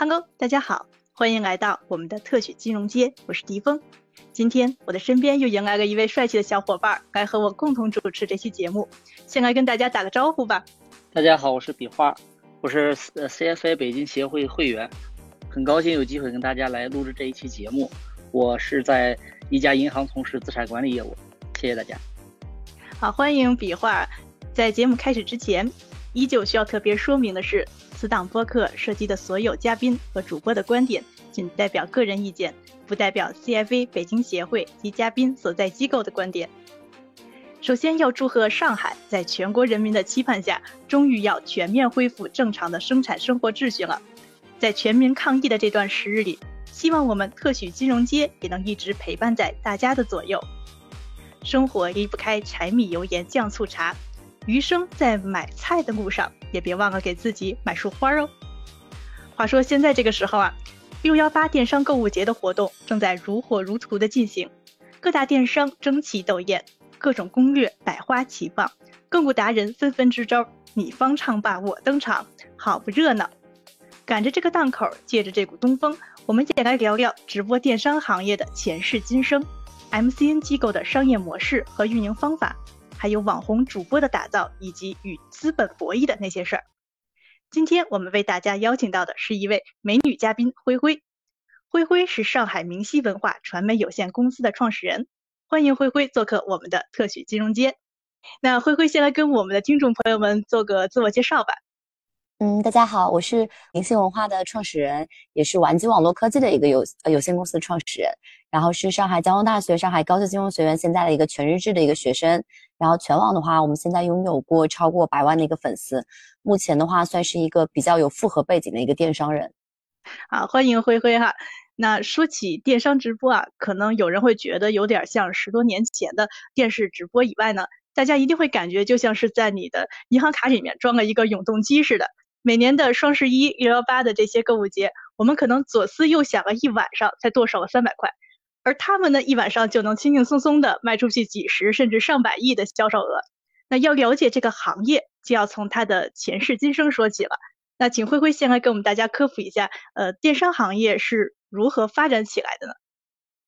Hello，大家好，欢迎来到我们的特许金融街，我是迪峰。今天我的身边又迎来了一位帅气的小伙伴，来和我共同主持这期节目。先来跟大家打个招呼吧。大家好，我是笔画，我是呃 CFA 北京协会会员，很高兴有机会跟大家来录制这一期节目。我是在一家银行从事资产管理业务，谢谢大家。好，欢迎笔画。在节目开始之前，依旧需要特别说明的是，此档播客涉及的所有嘉宾和主播的观点仅代表个人意见，不代表 CFA 北京协会及嘉宾所在机构的观点。首先要祝贺上海在全国人民的期盼下，终于要全面恢复正常的生产生活秩序了。在全民抗疫的这段时日里，希望我们特许金融街也能一直陪伴在大家的左右。生活离不开柴米油盐酱醋茶，余生在买菜的路上，也别忘了给自己买束花哦。话说现在这个时候啊，六幺八电商购物节的活动正在如火如荼的进行，各大电商争奇斗艳。各种攻略百花齐放，个股达人纷纷支招，你方唱罢我登场，好不热闹。赶着这个档口，借着这股东风，我们也来聊聊直播电商行业的前世今生，MCN 机构的商业模式和运营方法，还有网红主播的打造以及与资本博弈的那些事儿。今天我们为大家邀请到的是一位美女嘉宾灰灰，灰灰是上海明熙文化传媒有限公司的创始人。欢迎灰灰做客我们的特许金融街。那灰灰先来跟我们的听众朋友们做个自我介绍吧。嗯，大家好，我是明星文化的创始人，也是玩机网络科技的一个有呃有限公司的创始人。然后是上海交通大学、上海高级金融学院现在的一个全日制的一个学生。然后全网的话，我们现在拥有过超过百万的一个粉丝。目前的话，算是一个比较有复合背景的一个电商人。好，欢迎灰灰哈。那说起电商直播啊，可能有人会觉得有点像十多年前的电视直播以外呢，大家一定会感觉就像是在你的银行卡里面装了一个永动机似的。每年的双十一、六幺八的这些购物节，我们可能左思右想了一晚上才剁手了三百块，而他们呢，一晚上就能轻轻松松的卖出去几十甚至上百亿的销售额。那要了解这个行业，就要从它的前世今生说起了。那请灰灰先来给我们大家科普一下，呃，电商行业是。如何发展起来的呢？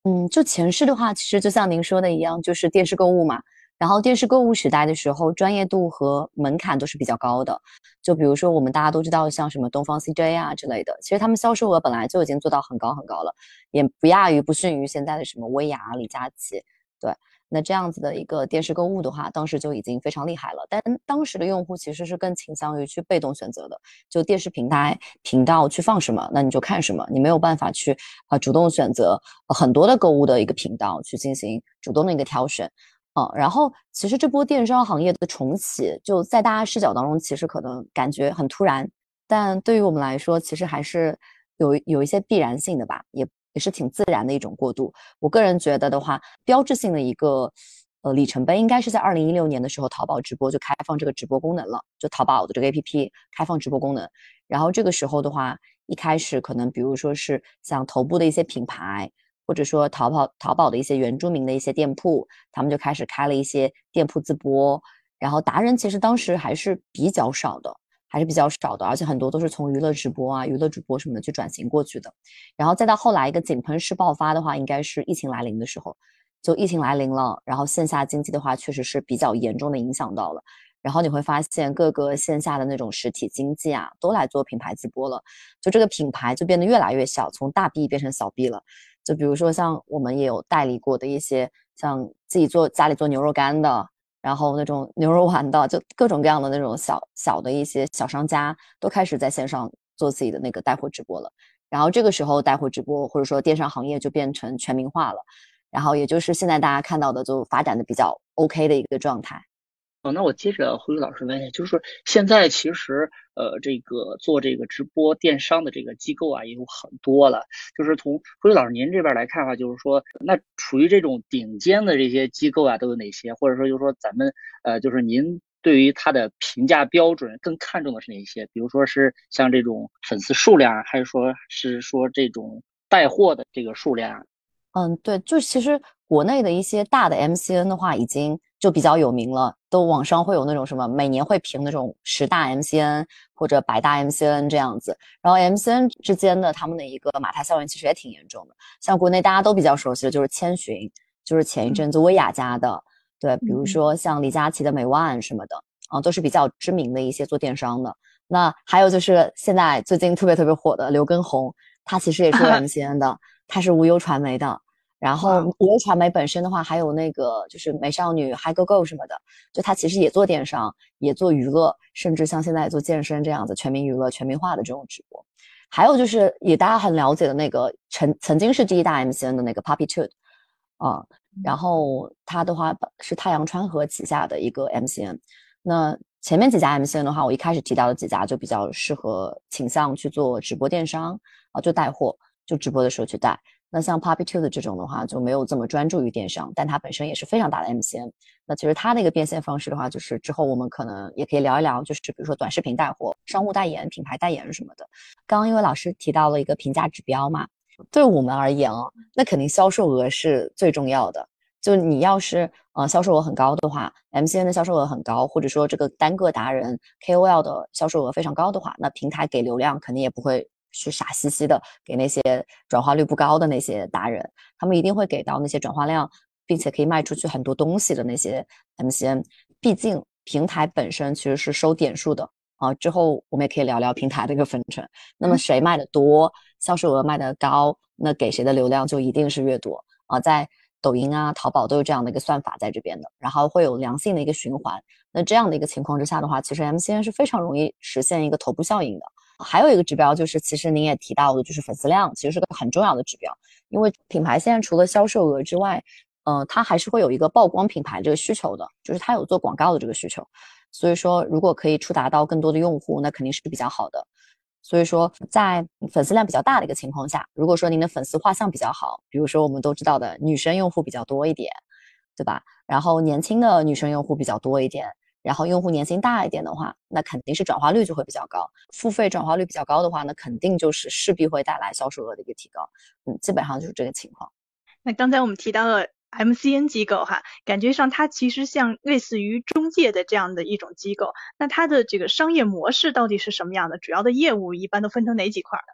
嗯，就前世的话，其实就像您说的一样，就是电视购物嘛。然后电视购物时代的时候，专业度和门槛都是比较高的。就比如说我们大家都知道，像什么东方 CJ 啊之类的，其实他们销售额本来就已经做到很高很高了，也不亚于不逊于现在的什么薇娅、李佳琦，对。那这样子的一个电视购物的话，当时就已经非常厉害了。但当时的用户其实是更倾向于去被动选择的，就电视平台频道去放什么，那你就看什么，你没有办法去啊主动选择很多的购物的一个频道去进行主动的一个挑选啊。然后其实这波电商行业的重启，就在大家视角当中，其实可能感觉很突然，但对于我们来说，其实还是有有一些必然性的吧，也。也是挺自然的一种过渡。我个人觉得的话，标志性的一个呃里程碑，应该是在二零一六年的时候，淘宝直播就开放这个直播功能了，就淘宝的这个 APP 开放直播功能。然后这个时候的话，一开始可能比如说是像头部的一些品牌，或者说淘宝淘宝的一些原住民的一些店铺，他们就开始开了一些店铺自播。然后达人其实当时还是比较少的。还是比较少的，而且很多都是从娱乐直播啊、娱乐主播什么的去转型过去的。然后再到后来一个井喷式爆发的话，应该是疫情来临的时候，就疫情来临了，然后线下经济的话确实是比较严重的影响到了。然后你会发现各个线下的那种实体经济啊，都来做品牌直播了，就这个品牌就变得越来越小，从大 B 变成小 B 了。就比如说像我们也有代理过的一些，像自己做家里做牛肉干的。然后那种牛肉丸的，就各种各样的那种小小的一些小商家，都开始在线上做自己的那个带货直播了。然后这个时候，带货直播或者说电商行业就变成全民化了。然后也就是现在大家看到的，就发展的比较 OK 的一个状态。哦，那我接着辉辉老师问一下，就是现在其实呃，这个做这个直播电商的这个机构啊，也有很多了。就是从辉辉老师您这边来看的话，就是说那处于这种顶尖的这些机构啊，都有哪些？或者说就是说咱们呃，就是您对于它的评价标准更看重的是哪些？比如说是像这种粉丝数量，还是说是说这种带货的这个数量？嗯，对，就其实国内的一些大的 MCN 的话，已经。就比较有名了，都网上会有那种什么每年会评那种十大 MCN 或者百大 MCN 这样子，然后 MCN 之间的他们的一个马太效应其实也挺严重的。像国内大家都比较熟悉的就是千寻，就是前一阵子薇娅家的，对，比如说像李佳琦的美万什么的，啊，都是比较知名的一些做电商的。那还有就是现在最近特别特别火的刘畊宏，他其实也是 MCN 的，他是无忧传媒的。然后无忧传媒本身的话，还有那个就是美少女 Hi Go Go 什么的，就它其实也做电商，也做娱乐，甚至像现在做健身这样子，全民娱乐、全民化的这种直播。还有就是也大家很了解的那个曾曾经是第一大 MCN 的那个 Puppy Two，啊，然后它的话是太阳川河旗下的一个 MCN。那前面几家 MCN 的话，我一开始提到的几家就比较适合倾向去做直播电商啊，就带货，就直播的时候去带。那像 Poppy Two 的这种的话，就没有这么专注于电商，但它本身也是非常大的 MCN。那其实它的一个变现方式的话，就是之后我们可能也可以聊一聊，就是比如说短视频带货、商务代言、品牌代言什么的。刚刚因为老师提到了一个评价指标嘛，对我们而言哦，那肯定销售额是最重要的。就你要是呃销售额很高的话，MCN 的销售额很高，或者说这个单个达人 KOL 的销售额非常高的话，那平台给流量肯定也不会。去傻兮兮的给那些转化率不高的那些达人，他们一定会给到那些转化量，并且可以卖出去很多东西的那些 MCN。毕竟平台本身其实是收点数的啊。之后我们也可以聊聊平台的一个分成。那么谁卖的多，销售额卖的高，那给谁的流量就一定是越多啊。在抖音啊、淘宝都有这样的一个算法在这边的，然后会有良性的一个循环。那这样的一个情况之下的话，其实 MCN 是非常容易实现一个头部效应的。还有一个指标就是，其实您也提到的，就是粉丝量，其实是个很重要的指标。因为品牌现在除了销售额之外，呃，它还是会有一个曝光品牌这个需求的，就是它有做广告的这个需求。所以说，如果可以触达到更多的用户，那肯定是比较好的。所以说，在粉丝量比较大的一个情况下，如果说您的粉丝画像比较好，比如说我们都知道的女生用户比较多一点，对吧？然后年轻的女生用户比较多一点。然后用户年薪大一点的话，那肯定是转化率就会比较高。付费转化率比较高的话，那肯定就是势必会带来销售额的一个提高。嗯，基本上就是这个情况。那刚才我们提到了 MCN 机构哈，感觉上它其实像类似于中介的这样的一种机构。那它的这个商业模式到底是什么样的？主要的业务一般都分成哪几块呢？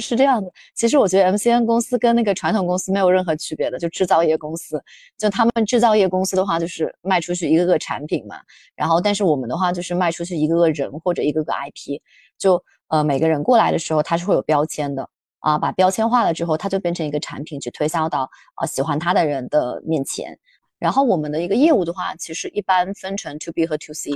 是这样的，其实我觉得 MCN 公司跟那个传统公司没有任何区别的，就制造业公司。就他们制造业公司的话，就是卖出去一个个产品嘛。然后，但是我们的话就是卖出去一个个人或者一个个 IP。就呃，每个人过来的时候，他是会有标签的啊，把标签化了之后，他就变成一个产品去推销到呃喜欢他的人的面前。然后我们的一个业务的话，其实一般分成 To B 和 To C。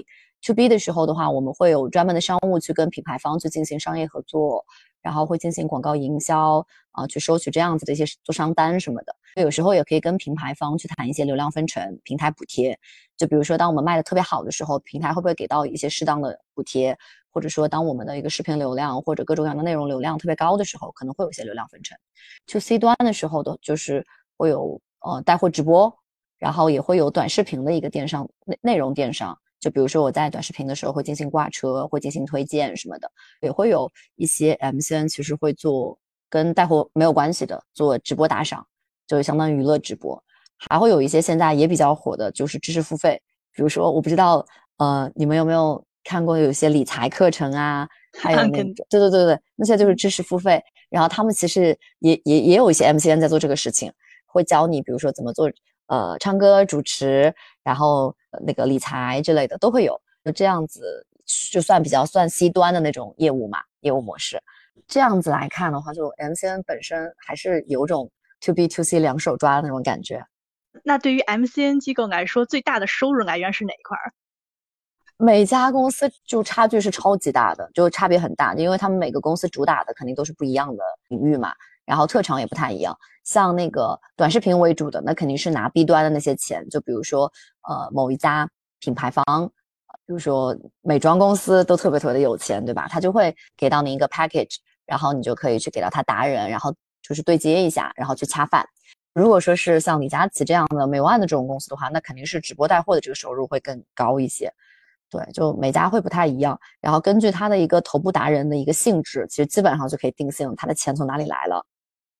To B 的时候的话，我们会有专门的商务去跟品牌方去进行商业合作。然后会进行广告营销啊，去收取这样子的一些做商单什么的。有时候也可以跟品牌方去谈一些流量分成、平台补贴。就比如说，当我们卖的特别好的时候，平台会不会给到一些适当的补贴？或者说，当我们的一个视频流量或者各种各样的内容流量特别高的时候，可能会有一些流量分成。to C 端的时候的，就是会有呃带货直播，然后也会有短视频的一个电商内内容电商。就比如说我在短视频的时候会进行挂车，会进行推荐什么的，也会有一些 MCN 其实会做跟带货没有关系的，做直播打赏，就相当于娱乐直播。还会有一些现在也比较火的，就是知识付费。比如说我不知道，呃，你们有没有看过有些理财课程啊？还有那种，对对对对，那些就是知识付费。然后他们其实也也也有一些 MCN 在做这个事情，会教你，比如说怎么做。呃，唱歌、主持，然后那个理财之类的都会有，就这样子，就算比较算 C 端的那种业务嘛，业务模式。这样子来看的话，就 MCN 本身还是有种 To B To C 两手抓的那种感觉。那对于 MCN 机构来说，最大的收入来源是哪一块？每家公司就差距是超级大的，就差别很大，因为他们每个公司主打的肯定都是不一样的领域嘛。然后特长也不太一样，像那个短视频为主的，那肯定是拿 B 端的那些钱，就比如说呃某一家品牌方，比如说美妆公司都特别特别的有钱，对吧？他就会给到你一个 package，然后你就可以去给到他达人，然后就是对接一下，然后去恰饭。如果说是像李佳琦这样的美万的这种公司的话，那肯定是直播带货的这个收入会更高一些。对，就每家会不太一样，然后根据他的一个头部达人的一个性质，其实基本上就可以定性他的钱从哪里来了。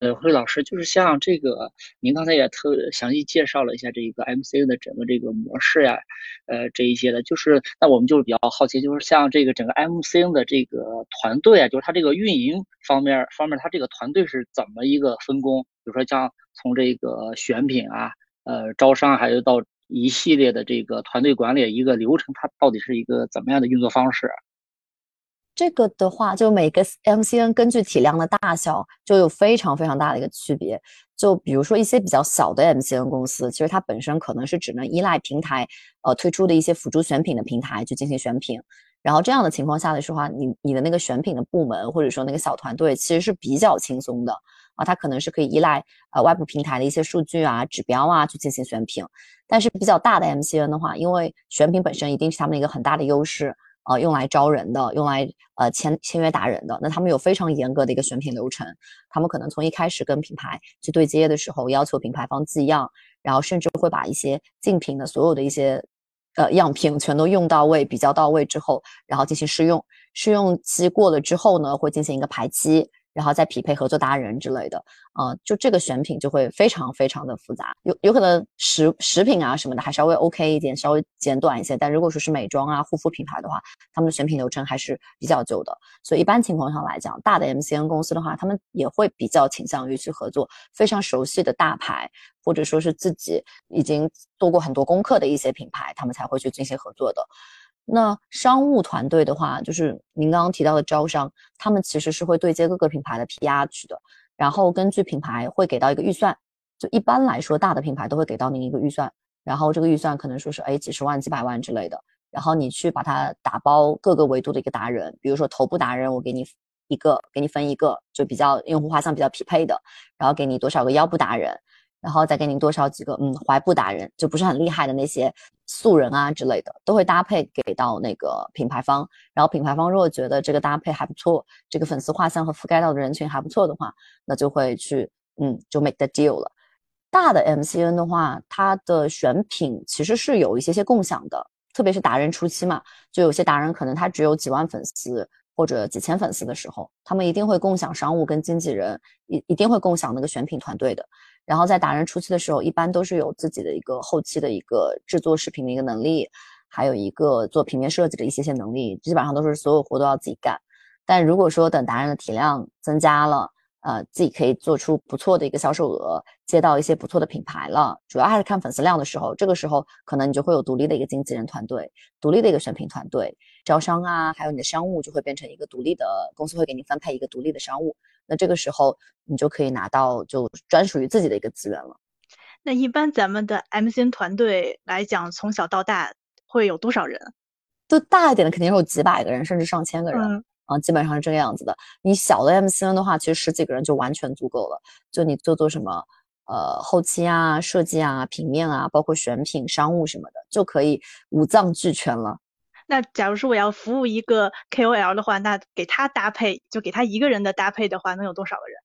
呃，辉老师，就是像这个，您刚才也特详细介绍了一下这个 MCN 的整个这个模式呀，呃，这一些的，就是那我们就是比较好奇，就是像这个整个 MCN 的这个团队啊，就是它这个运营方面方面，它这个团队是怎么一个分工？比如说像从这个选品啊，呃，招商，还有到一系列的这个团队管理一个流程，它到底是一个怎么样的运作方式？这个的话，就每个 MCN 根据体量的大小，就有非常非常大的一个区别。就比如说一些比较小的 MCN 公司，其实它本身可能是只能依赖平台，呃，推出的一些辅助选品的平台去进行选品。然后这样的情况下来说话，你你的那个选品的部门或者说那个小团队其实是比较轻松的啊，它可能是可以依赖呃外部平台的一些数据啊、指标啊去进行选品。但是比较大的 MCN 的话，因为选品本身一定是他们一个很大的优势。呃，用来招人的，用来呃签签约达人的，那他们有非常严格的一个选品流程，他们可能从一开始跟品牌去对接的时候，要求品牌方寄样，然后甚至会把一些竞品的所有的一些呃样品全都用到位，比较到位之后，然后进行试用，试用期过了之后呢，会进行一个排期。然后再匹配合作达人之类的，啊，就这个选品就会非常非常的复杂，有有可能食食品啊什么的还稍微 OK 一点，稍微简短一些，但如果说是美妆啊护肤品牌的话，他们的选品流程还是比较久的，所以一般情况上来讲，大的 MCN 公司的话，他们也会比较倾向于去合作非常熟悉的大牌，或者说是自己已经做过很多功课的一些品牌，他们才会去进行合作的。那商务团队的话，就是您刚刚提到的招商，他们其实是会对接各个品牌的 PR 去的，然后根据品牌会给到一个预算，就一般来说大的品牌都会给到您一个预算，然后这个预算可能说是哎几十万、几百万之类的，然后你去把它打包各个维度的一个达人，比如说头部达人，我给你一个，给你分一个，就比较用户画像比较匹配的，然后给你多少个腰部达人。然后再给您多少几个嗯怀布达人，就不是很厉害的那些素人啊之类的，都会搭配给到那个品牌方。然后品牌方如果觉得这个搭配还不错，这个粉丝画像和覆盖到的人群还不错的话，那就会去嗯就 make the deal 了。大的 MCN 的话，它的选品其实是有一些些共享的，特别是达人初期嘛，就有些达人可能他只有几万粉丝或者几千粉丝的时候，他们一定会共享商务跟经纪人，一一定会共享那个选品团队的。然后在达人初期的时候，一般都是有自己的一个后期的一个制作视频的一个能力，还有一个做平面设计的一些些能力，基本上都是所有活都要自己干。但如果说等达人的体量增加了，呃，自己可以做出不错的一个销售额，接到一些不错的品牌了，主要还是看粉丝量的时候，这个时候可能你就会有独立的一个经纪人团队，独立的一个选品团队，招商啊，还有你的商务就会变成一个独立的公司，会给你分配一个独立的商务。那这个时候你就可以拿到就专属于自己的一个资源了。那一般咱们的 MCN 团队来讲，从小到大会有多少人？就大一点的肯定是有几百个人，甚至上千个人。啊，基本上是这个样子的。你小的 MCN 的话，其实十几个人就完全足够了。就你做做什么，呃，后期啊、设计啊、平面啊，包括选品、商务什么的，就可以五脏俱全了。那假如说我要服务一个 KOL 的话，那给他搭配，就给他一个人的搭配的话，能有多少个人？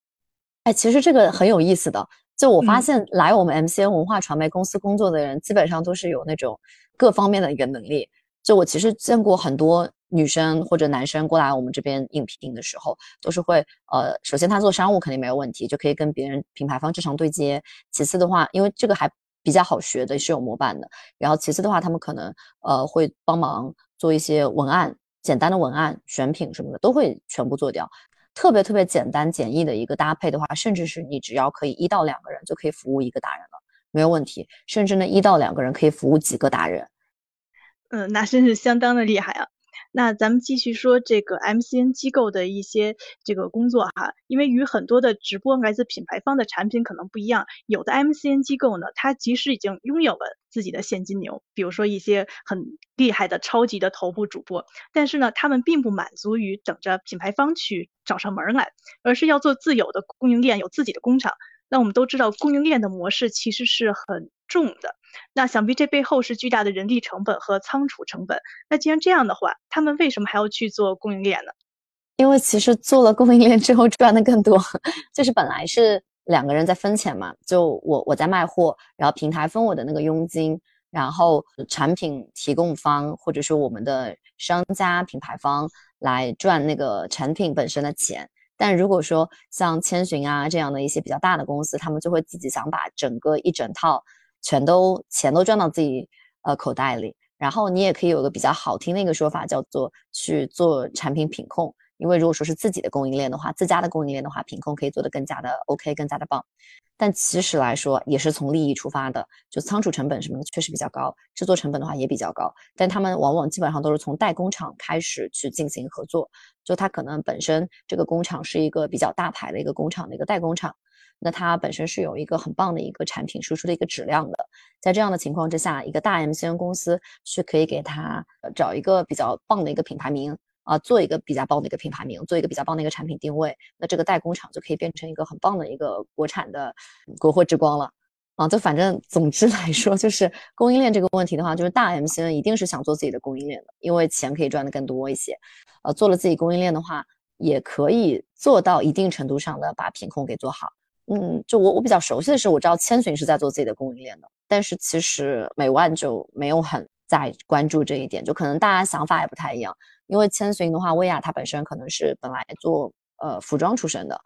哎，其实这个很有意思的。就我发现来我们 MCN 文化传媒公司工作的人，基本上都是有那种各方面的一个能力。就我其实见过很多。女生或者男生过来我们这边应聘的时候，都是会呃，首先他做商务肯定没有问题，就可以跟别人品牌方正常对接。其次的话，因为这个还比较好学的，是有模板的。然后其次的话，他们可能呃会帮忙做一些文案，简单的文案、选品什么的都会全部做掉。特别特别简单简易的一个搭配的话，甚至是你只要可以一到两个人就可以服务一个达人了，没有问题。甚至呢，一到两个人可以服务几个达人。嗯，那真是相当的厉害啊。那咱们继续说这个 MCN 机构的一些这个工作哈，因为与很多的直播来自品牌方的产品可能不一样，有的 MCN 机构呢，它其实已经拥有了自己的现金流，比如说一些很厉害的超级的头部主播，但是呢，他们并不满足于等着品牌方去找上门来，而是要做自有的供应链，有自己的工厂。那我们都知道，供应链的模式其实是很重的。那想必这背后是巨大的人力成本和仓储成本。那既然这样的话，他们为什么还要去做供应链呢？因为其实做了供应链之后赚的更多，就是本来是两个人在分钱嘛，就我我在卖货，然后平台分我的那个佣金，然后产品提供方或者说我们的商家品牌方来赚那个产品本身的钱。但如果说像千寻啊这样的一些比较大的公司，他们就会自己想把整个一整套全都钱都赚到自己呃口袋里。然后你也可以有个比较好听的一个说法，叫做去做产品品控。因为如果说是自己的供应链的话，自家的供应链的话，品控可以做得更加的 OK，更加的棒。但其实来说，也是从利益出发的，就仓储成本什么的确实比较高，制作成本的话也比较高。但他们往往基本上都是从代工厂开始去进行合作，就它可能本身这个工厂是一个比较大牌的一个工厂的一个代工厂，那它本身是有一个很棒的一个产品输出的一个质量的。在这样的情况之下，一个大 MCN 公司是可以给他找一个比较棒的一个品牌名。啊，做一个比较棒的一个品牌名，做一个比较棒的一个产品定位，那这个代工厂就可以变成一个很棒的一个国产的国货之光了。啊，就反正总之来说，就是供应链这个问题的话，就是大 MCN 一定是想做自己的供应链的，因为钱可以赚的更多一些。呃，做了自己供应链的话，也可以做到一定程度上的把品控给做好。嗯，就我我比较熟悉的是，我知道千寻是在做自己的供应链的，但是其实美万就没有很在关注这一点，就可能大家想法也不太一样。因为千寻的话，薇娅她本身可能是本来做呃服装出身的，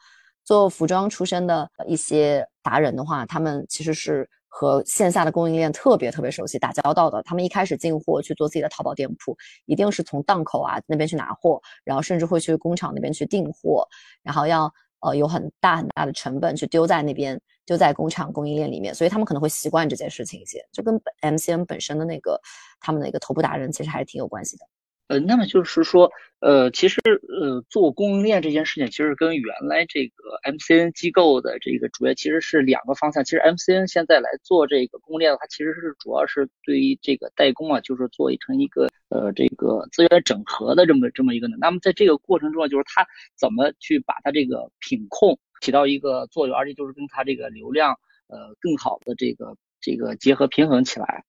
做服装出身的一些达人的话，他们其实是和线下的供应链特别特别熟悉、打交道的。他们一开始进货去做自己的淘宝店铺，一定是从档口啊那边去拿货，然后甚至会去工厂那边去订货，然后要呃有很大很大的成本去丢在那边，丢在工厂供应链里面，所以他们可能会习惯这件事情一些，就跟 MCM 本身的那个他们的一个头部达人其实还是挺有关系的。呃，那么就是说，呃，其实，呃，做供应链这件事情，其实跟原来这个 MCN 机构的这个主要其实是两个方向。其实 MCN 现在来做这个供应链的话，其实是主要是对于这个代工啊，就是做成一个呃这个资源整合的这么这么一个呢。那么在这个过程中啊，就是它怎么去把它这个品控起到一个作用，而且就是跟它这个流量呃更好的这个这个结合平衡起来。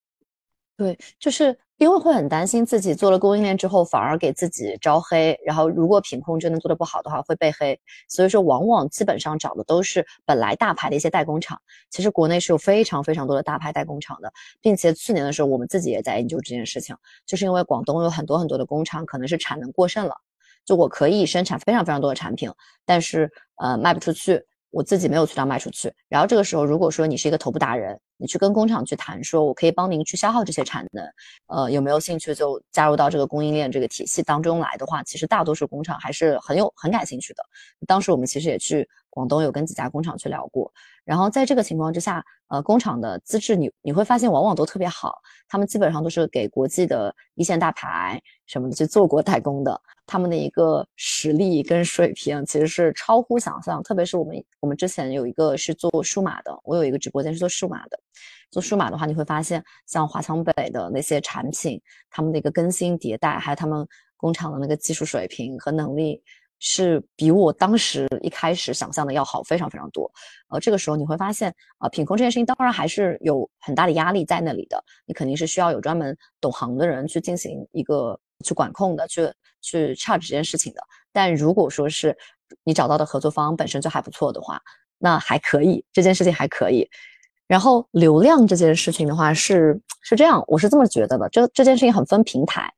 对，就是因为会很担心自己做了供应链之后反而给自己招黑，然后如果品控真的做的不好的话会被黑，所以说往往基本上找的都是本来大牌的一些代工厂。其实国内是有非常非常多的大牌代工厂的，并且去年的时候我们自己也在研究这件事情，就是因为广东有很多很多的工厂可能是产能过剩了，就我可以生产非常非常多的产品，但是呃卖不出去。我自己没有渠道卖出去，然后这个时候，如果说你是一个头部达人，你去跟工厂去谈，说我可以帮您去消耗这些产能，呃，有没有兴趣就加入到这个供应链这个体系当中来的话，其实大多数工厂还是很有很感兴趣的。当时我们其实也去广东有跟几家工厂去聊过，然后在这个情况之下，呃，工厂的资质你你会发现往往都特别好，他们基本上都是给国际的一线大牌什么的去做过代工的。他们的一个实力跟水平其实是超乎想象，特别是我们我们之前有一个是做数码的，我有一个直播间是做数码的。做数码的话，你会发现像华强北的那些产品，他们的一个更新迭代，还有他们工厂的那个技术水平和能力，是比我当时一开始想象的要好非常非常多。呃，这个时候你会发现啊，品控这件事情当然还是有很大的压力在那里的，你肯定是需要有专门懂行的人去进行一个。去管控的，去去 charge 这件事情的。但如果说是你找到的合作方本身就还不错的话，那还可以，这件事情还可以。然后流量这件事情的话，是是这样，我是这么觉得的。这这件事情很分平台，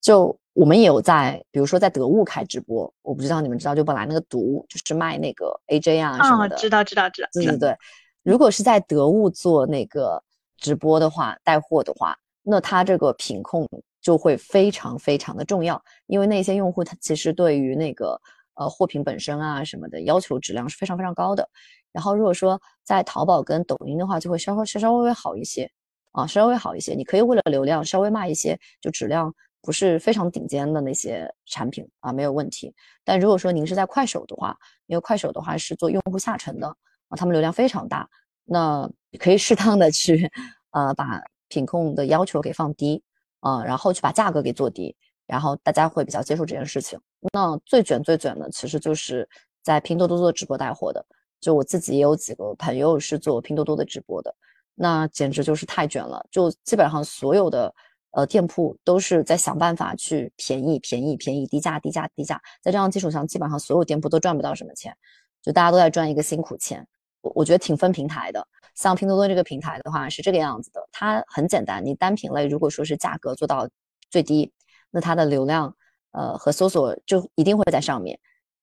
就我们也有在，比如说在得物开直播，我不知道你们知道，就本来那个毒就是卖那个 AJ 啊什么的，知道知道知道。对对对，如果是在得物做那个直播的话，带货的话，那他这个品控。就会非常非常的重要，因为那些用户他其实对于那个呃货品本身啊什么的要求质量是非常非常高的。然后如果说在淘宝跟抖音的话，就会稍稍稍稍微微好一些啊，稍微好一些。你可以为了流量稍微卖一些就质量不是非常顶尖的那些产品啊，没有问题。但如果说您是在快手的话，因为快手的话是做用户下沉的啊，他们流量非常大，那可以适当的去呃把品控的要求给放低。啊，然后去把价格给做低，然后大家会比较接受这件事情。那最卷最卷的，其实就是在拼多多做直播带货的。就我自己也有几个朋友是做拼多多的直播的，那简直就是太卷了。就基本上所有的呃店铺都是在想办法去便宜、便宜、便宜、低价、低价、低价。在这样基础上，基本上所有店铺都赚不到什么钱，就大家都在赚一个辛苦钱。我我觉得挺分平台的。像拼多多这个平台的话是这个样子的，它很简单，你单品类如果说是价格做到最低，那它的流量呃和搜索就一定会在上面。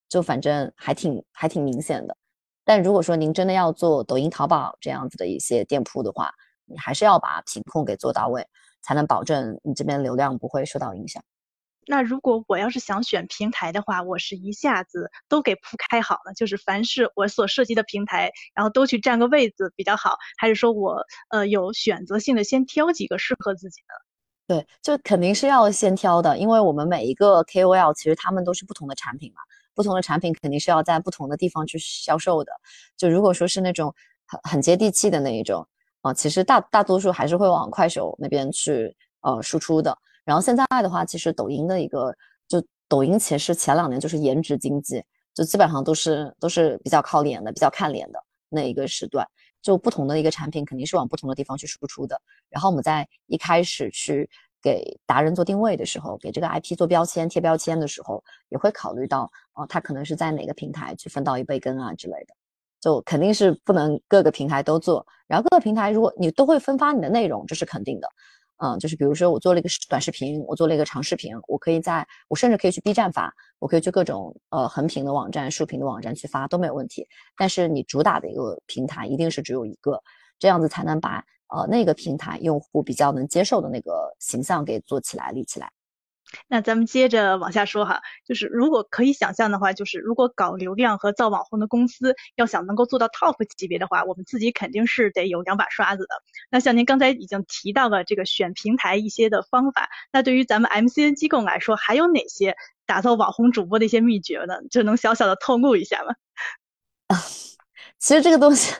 就反正还挺还挺明显的。但如果说您真的要做抖音、淘宝这样子的一些店铺的话，你还是要把品控给做到位，才能保证你这边流量不会受到影响。那如果我要是想选平台的话，我是一下子都给铺开好了，就是凡是我所涉及的平台，然后都去占个位子比较好，还是说我呃有选择性的先挑几个适合自己的？对，就肯定是要先挑的，因为我们每一个 KOL 其实他们都是不同的产品嘛，不同的产品肯定是要在不同的地方去销售的。就如果说是那种很很接地气的那一种啊，其实大大多数还是会往快手那边去呃输出的。然后现在的话，其实抖音的一个，就抖音其实前两年就是颜值经济，就基本上都是都是比较靠脸的，比较看脸的那一个时段。就不同的一个产品肯定是往不同的地方去输出的。然后我们在一开始去给达人做定位的时候，给这个 IP 做标签贴标签的时候，也会考虑到，哦，他可能是在哪个平台去分到一杯羹啊之类的。就肯定是不能各个平台都做。然后各个平台如果你都会分发你的内容，这是肯定的。嗯，就是比如说我做了一个短视频，我做了一个长视频，我可以在我甚至可以去 B 站发，我可以去各种呃横屏的网站、竖屏的网站去发都没有问题。但是你主打的一个平台一定是只有一个，这样子才能把呃那个平台用户比较能接受的那个形象给做起来、立起来。那咱们接着往下说哈，就是如果可以想象的话，就是如果搞流量和造网红的公司要想能够做到 top 级别的话，我们自己肯定是得有两把刷子的。那像您刚才已经提到了这个选平台一些的方法，那对于咱们 MCN 机构来说，还有哪些打造网红主播的一些秘诀呢？就能小小的透露一下吗？啊，其实这个东西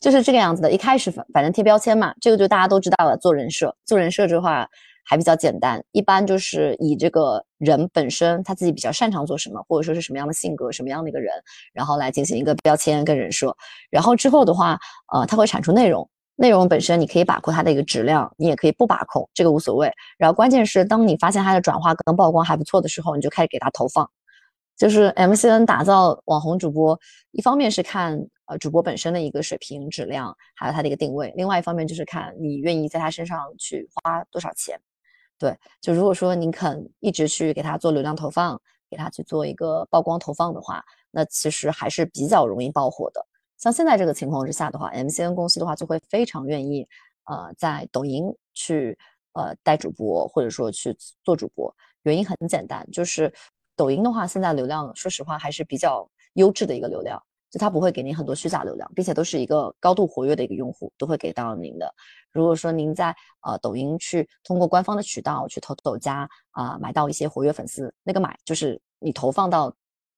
就是这个样子的，一开始反反正贴标签嘛，这个就大家都知道了，做人设，做人设的话。还比较简单，一般就是以这个人本身他自己比较擅长做什么，或者说是什么样的性格、什么样的一个人，然后来进行一个标签跟人设。然后之后的话，呃，他会产出内容，内容本身你可以把控它的一个质量，你也可以不把控，这个无所谓。然后关键是当你发现它的转化跟曝光还不错的时候，你就开始给它投放。就是 MCN 打造网红主播，一方面是看呃主播本身的一个水平质量，还有他的一个定位；另外一方面就是看你愿意在他身上去花多少钱。对，就如果说您肯一直去给他做流量投放，给他去做一个曝光投放的话，那其实还是比较容易爆火的。像现在这个情况之下的话，MCN 公司的话就会非常愿意，呃，在抖音去呃带主播，或者说去做主播。原因很简单，就是抖音的话，现在流量说实话还是比较优质的一个流量。就它不会给您很多虚假流量，并且都是一个高度活跃的一个用户，都会给到您的。如果说您在呃抖音去通过官方的渠道去投抖加啊买到一些活跃粉丝，那个买就是你投放到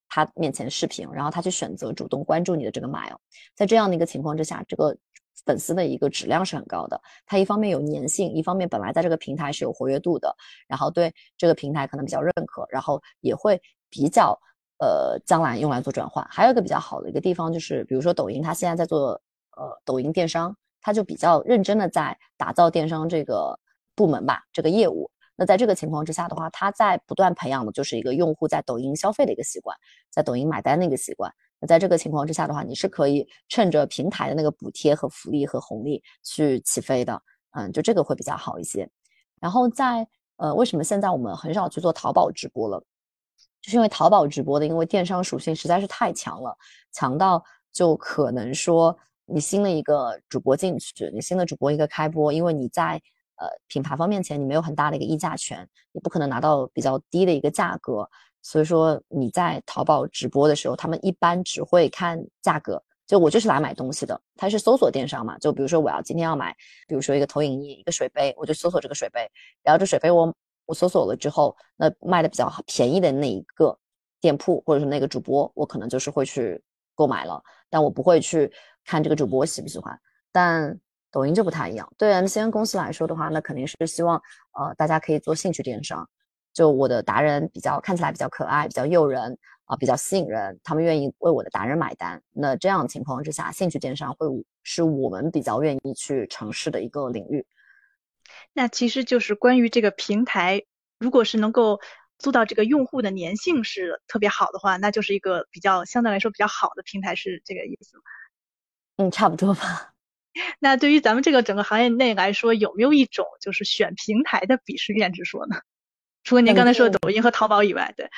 他面前视频，然后他去选择主动关注你的这个买哦，在这样的一个情况之下，这个粉丝的一个质量是很高的。它一方面有粘性，一方面本来在这个平台是有活跃度的，然后对这个平台可能比较认可，然后也会比较。呃，将来用来做转换，还有一个比较好的一个地方就是，比如说抖音，它现在在做呃抖音电商，它就比较认真的在打造电商这个部门吧，这个业务。那在这个情况之下的话，它在不断培养的就是一个用户在抖音消费的一个习惯，在抖音买单的一个习惯。那在这个情况之下的话，你是可以趁着平台的那个补贴和福利和红利去起飞的，嗯，就这个会比较好一些。然后在呃，为什么现在我们很少去做淘宝直播了？是因为淘宝直播的，因为电商属性实在是太强了，强到就可能说你新的一个主播进去，你新的主播一个开播，因为你在呃品牌方面前你没有很大的一个议价权，你不可能拿到比较低的一个价格，所以说你在淘宝直播的时候，他们一般只会看价格，就我就是来买东西的，它是搜索电商嘛，就比如说我要今天要买，比如说一个投影仪，一个水杯，我就搜索这个水杯，然后这水杯我。我搜索了之后，那卖的比较便宜的那一个店铺或者是那个主播，我可能就是会去购买了，但我不会去看这个主播喜不喜欢。但抖音就不太一样，对 MCN 公司来说的话，那肯定是希望呃大家可以做兴趣电商，就我的达人比较看起来比较可爱，比较诱人啊，比较吸引人，他们愿意为我的达人买单。那这样情况之下，兴趣电商会是我们比较愿意去尝试的一个领域。那其实就是关于这个平台，如果是能够做到这个用户的粘性是特别好的话，那就是一个比较相对来说比较好的平台，是这个意思吗？嗯，差不多吧。那对于咱们这个整个行业内来说，有没有一种就是选平台的鄙视链之说呢？除了您刚才说的抖音和淘宝以外，对。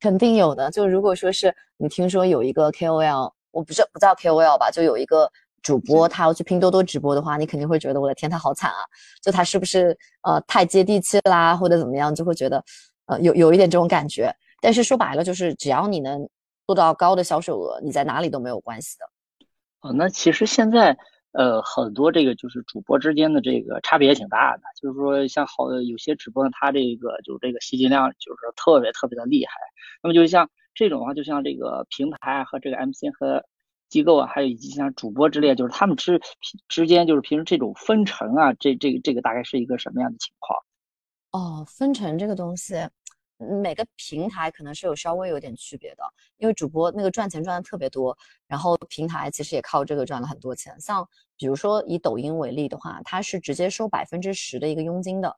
肯定有的。就如果说是你听说有一个 KOL，我不是不叫 KOL 吧，就有一个主播他要去拼多多直播的话，你肯定会觉得我的天，他好惨啊！就他是不是呃太接地气啦，或者怎么样，就会觉得呃有有一点这种感觉。但是说白了，就是只要你能做到高的销售额，你在哪里都没有关系的。哦，那其实现在。呃，很多这个就是主播之间的这个差别也挺大的，就是说像好的有些直播呢，他这个就是这个吸金量就是特别特别的厉害。那么就像这种的话，就像这个平台和这个 MCN 和机构啊，还有以及像主播之类，就是他们之之间就是平时这种分成啊，这这个这个大概是一个什么样的情况？哦，分成这个东西。每个平台可能是有稍微有点区别的，因为主播那个赚钱赚的特别多，然后平台其实也靠这个赚了很多钱。像比如说以抖音为例的话，它是直接收百分之十的一个佣金的。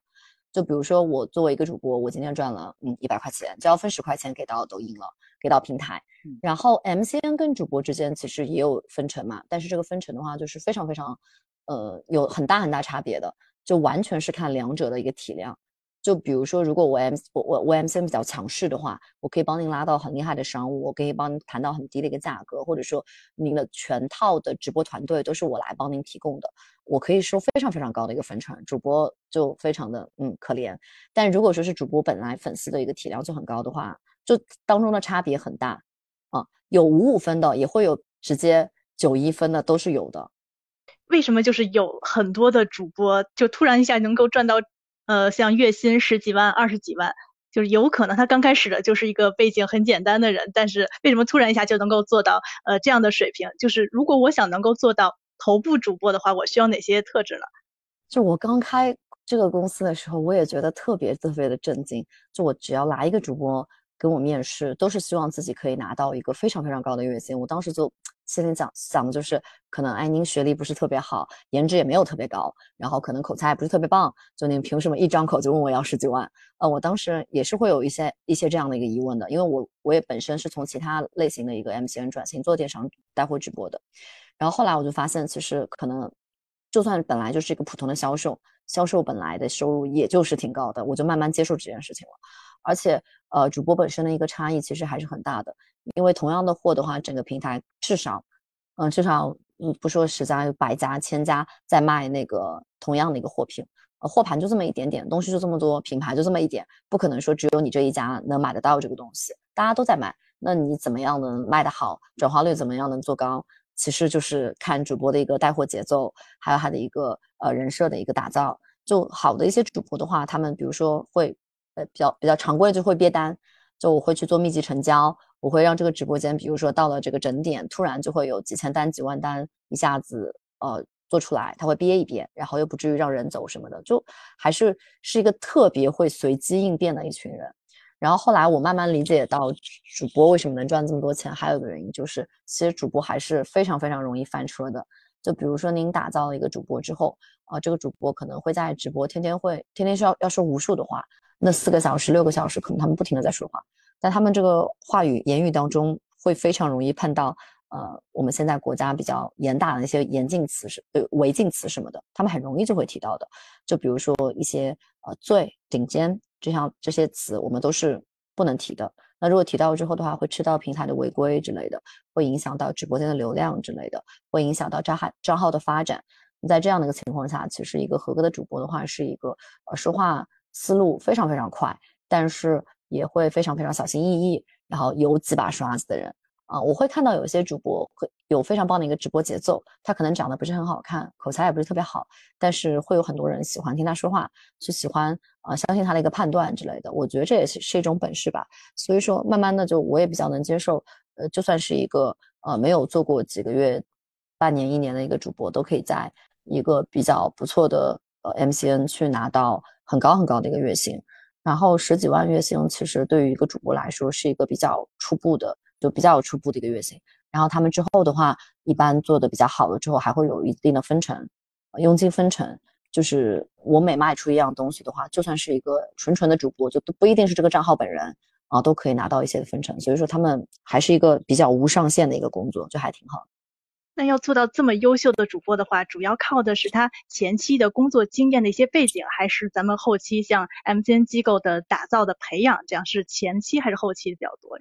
就比如说我作为一个主播，我今天赚了嗯一百块钱，就要分十块钱给到抖音了，给到平台。然后 MCN 跟主播之间其实也有分成嘛，但是这个分成的话就是非常非常，呃有很大很大差别的，就完全是看两者的一个体量。就比如说，如果我 M 我我我 M C 比较强势的话，我可以帮您拉到很厉害的商务，我可以帮您谈到很低的一个价格，或者说您的全套的直播团队都是我来帮您提供的，我可以收非常非常高的一个分成，主播就非常的嗯可怜。但如果说是主播本来粉丝的一个体量就很高的话，就当中的差别很大啊，有五五分的，也会有直接九一分的，都是有的。为什么就是有很多的主播就突然一下能够赚到？呃，像月薪十几万、二十几万，就是有可能他刚开始的就是一个背景很简单的人，但是为什么突然一下就能够做到呃这样的水平？就是如果我想能够做到头部主播的话，我需要哪些特质呢？就我刚开这个公司的时候，我也觉得特别特别的震惊。就我只要来一个主播。跟我面试都是希望自己可以拿到一个非常非常高的月薪。我当时就心里想想的就是，可能哎，您学历不是特别好，颜值也没有特别高，然后可能口才也不是特别棒，就您凭什么一张口就问我要十几万？呃，我当时也是会有一些一些这样的一个疑问的，因为我我也本身是从其他类型的一个 MCN 转型做电商带货直播的，然后后来我就发现，其实可能就算本来就是一个普通的销售，销售本来的收入也就是挺高的，我就慢慢接受这件事情了。而且，呃，主播本身的一个差异其实还是很大的，因为同样的货的话，整个平台至少，嗯，至少，嗯，不说十家有百家、千家在卖那个同样的一个货品，货盘就这么一点点，东西就这么多，品牌就这么一点，不可能说只有你这一家能买得到这个东西，大家都在卖，那你怎么样能卖得好，转化率怎么样能做高，其实就是看主播的一个带货节奏，还有他的一个呃人设的一个打造。就好的一些主播的话，他们比如说会。呃，比较比较常规就会憋单，就我会去做密集成交，我会让这个直播间，比如说到了这个整点，突然就会有几千单、几万单一下子呃做出来，他会憋一憋，然后又不至于让人走什么的，就还是是一个特别会随机应变的一群人。然后后来我慢慢理解到，主播为什么能赚这么多钱，还有个原因就是，其实主播还是非常非常容易翻车的。就比如说您打造了一个主播之后，啊，这个主播可能会在直播天天会天天需要要说无数的话。那四个小时、六个小时，可能他们不停的在说话，在他们这个话语言语当中，会非常容易碰到，呃，我们现在国家比较严打的那些严禁词是呃违禁词什么的，他们很容易就会提到的。就比如说一些呃最顶尖这样这些词，我们都是不能提的。那如果提到之后的话，会吃到平台的违规之类的，会影响到直播间的流量之类的，会影响到账号账号的发展。在这样的一个情况下，其实一个合格的主播的话，是一个呃说话。思路非常非常快，但是也会非常非常小心翼翼，然后有几把刷子的人啊，我会看到有些主播会有非常棒的一个直播节奏，他可能长得不是很好看，口才也不是特别好，但是会有很多人喜欢听他说话，是喜欢啊相信他的一个判断之类的，我觉得这也是是一种本事吧。所以说，慢慢的就我也比较能接受，呃，就算是一个呃没有做过几个月、半年、一年的一个主播，都可以在一个比较不错的呃 MCN 去拿到。很高很高的一个月薪，然后十几万月薪，其实对于一个主播来说是一个比较初步的，就比较初步的一个月薪。然后他们之后的话，一般做的比较好了之后，还会有一定的分成，佣金分成。就是我每卖出一样东西的话，就算是一个纯纯的主播，就都不一定是这个账号本人啊，都可以拿到一些分成。所以说他们还是一个比较无上限的一个工作，就还挺好。那要做到这么优秀的主播的话，主要靠的是他前期的工作经验的一些背景，还是咱们后期像 MCN 机构的打造的培养，这样是前期还是后期比较多？